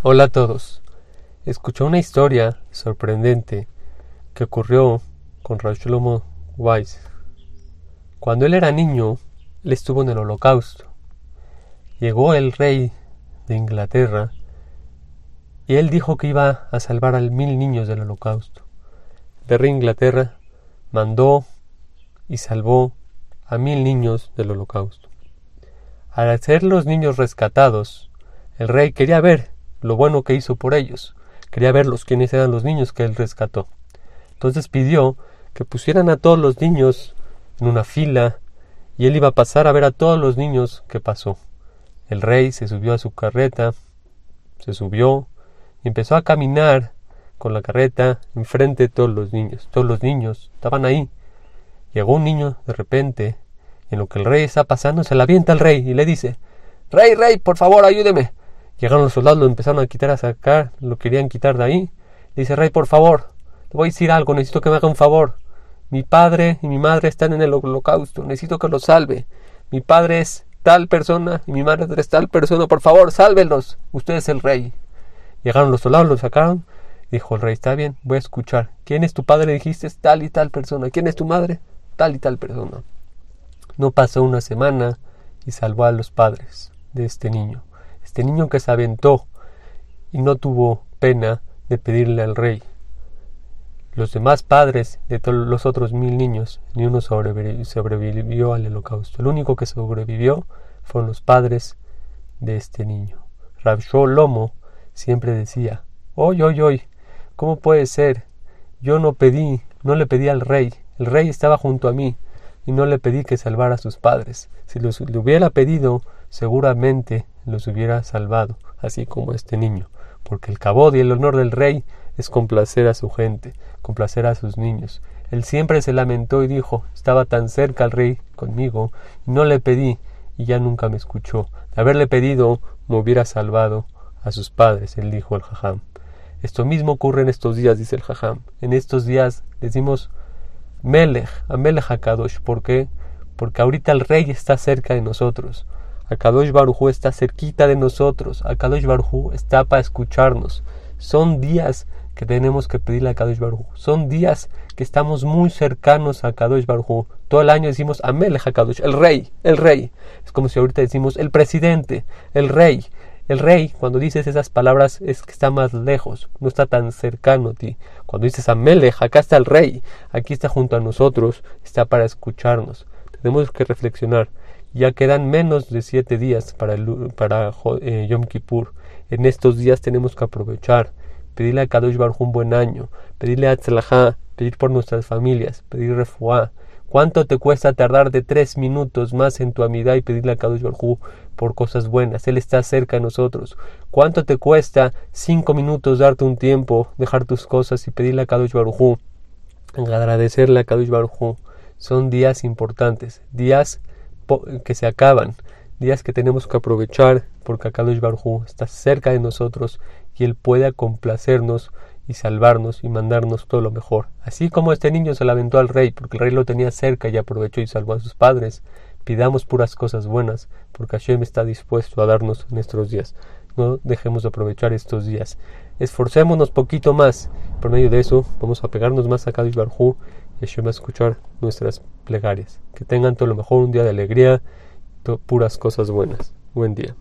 Hola a todos. Escuché una historia sorprendente que ocurrió con Shlomo Weiss. Cuando él era niño, él estuvo en el holocausto. Llegó el rey de Inglaterra y él dijo que iba a salvar a mil niños del holocausto. El rey de Inglaterra mandó y salvó a mil niños del holocausto. Al ser los niños rescatados, el rey quería ver lo bueno que hizo por ellos. Quería verlos quiénes eran los niños que él rescató. Entonces pidió que pusieran a todos los niños en una fila y él iba a pasar a ver a todos los niños que pasó. El rey se subió a su carreta, se subió y empezó a caminar con la carreta enfrente de todos los niños. Todos los niños estaban ahí. Llegó un niño de repente, y en lo que el rey está pasando, se la avienta al rey y le dice Rey, rey, por favor, ayúdeme. Llegaron los soldados, lo empezaron a quitar, a sacar, lo querían quitar de ahí. dice, Rey, por favor, te voy a decir algo, necesito que me haga un favor. Mi padre y mi madre están en el holocausto, necesito que los salve. Mi padre es tal persona y mi madre es tal persona, por favor, sálvenlos. Usted es el rey. Llegaron los soldados, lo sacaron. Dijo el rey, está bien, voy a escuchar. ¿Quién es tu padre? Dijiste, tal y tal persona. ¿Quién es tu madre? Tal y tal persona. No pasó una semana y salvó a los padres de este niño este niño que se aventó y no tuvo pena de pedirle al rey. Los demás padres de todos los otros mil niños, ni uno sobrevivió al holocausto. El único que sobrevivió fueron los padres de este niño. Rabshol Lomo siempre decía, hoy, hoy, hoy, ¿cómo puede ser? Yo no pedí, no le pedí al rey, el rey estaba junto a mí, y no le pedí que salvara a sus padres. Si los, le hubiera pedido, seguramente los hubiera salvado, así como este niño, porque el cabod y el honor del rey es complacer a su gente, complacer a sus niños. Él siempre se lamentó y dijo, estaba tan cerca el rey conmigo, y no le pedí, y ya nunca me escuchó. De haberle pedido, me hubiera salvado a sus padres, él dijo el jajam. Esto mismo ocurre en estos días, dice el jajam. En estos días decimos Melech, a Melech HaKadosh. ¿Por qué? Porque ahorita el rey está cerca de nosotros. Akadosh Barujú está cerquita de nosotros. Akadosh Barujú está para escucharnos. Son días que tenemos que pedirle a Akadosh Barujú. Son días que estamos muy cercanos a Akadosh Barujú. Todo el año decimos Amel Hakadosh, el rey, el rey. Es como si ahorita decimos el presidente, el rey. El rey, cuando dices esas palabras, es que está más lejos, no está tan cercano a ti. Cuando dices Amelech, acá está el rey, aquí está junto a nosotros, está para escucharnos. Tenemos que reflexionar. Ya quedan menos de siete días para, para eh, Yom Kippur. En estos días tenemos que aprovechar, pedirle a Kadosh Baruj un buen año, pedirle a Tzlajá, pedir por nuestras familias, pedir refuá. ¿Cuánto te cuesta tardar de tres minutos más en tu amidad y pedirle a Kadosh Baruj por cosas buenas? Él está cerca de nosotros. ¿Cuánto te cuesta cinco minutos darte un tiempo, dejar tus cosas y pedirle a Kadosh Baruj agradecerle a Kadosh Baruj Son días importantes, días que se acaban, días que tenemos que aprovechar porque Akadosh Barhu está cerca de nosotros y Él puede complacernos y salvarnos y mandarnos todo lo mejor. Así como este niño se lamentó al rey porque el rey lo tenía cerca y aprovechó y salvó a sus padres, pidamos puras cosas buenas porque Hashem está dispuesto a darnos en estos días. No dejemos de aprovechar estos días. Esforcémonos poquito más. Por medio de eso vamos a pegarnos más a Kadosh Barhu y Hashem va a escuchar nuestras plegarias. Que tengan todo lo mejor, un día de alegría, puras cosas buenas. Buen día.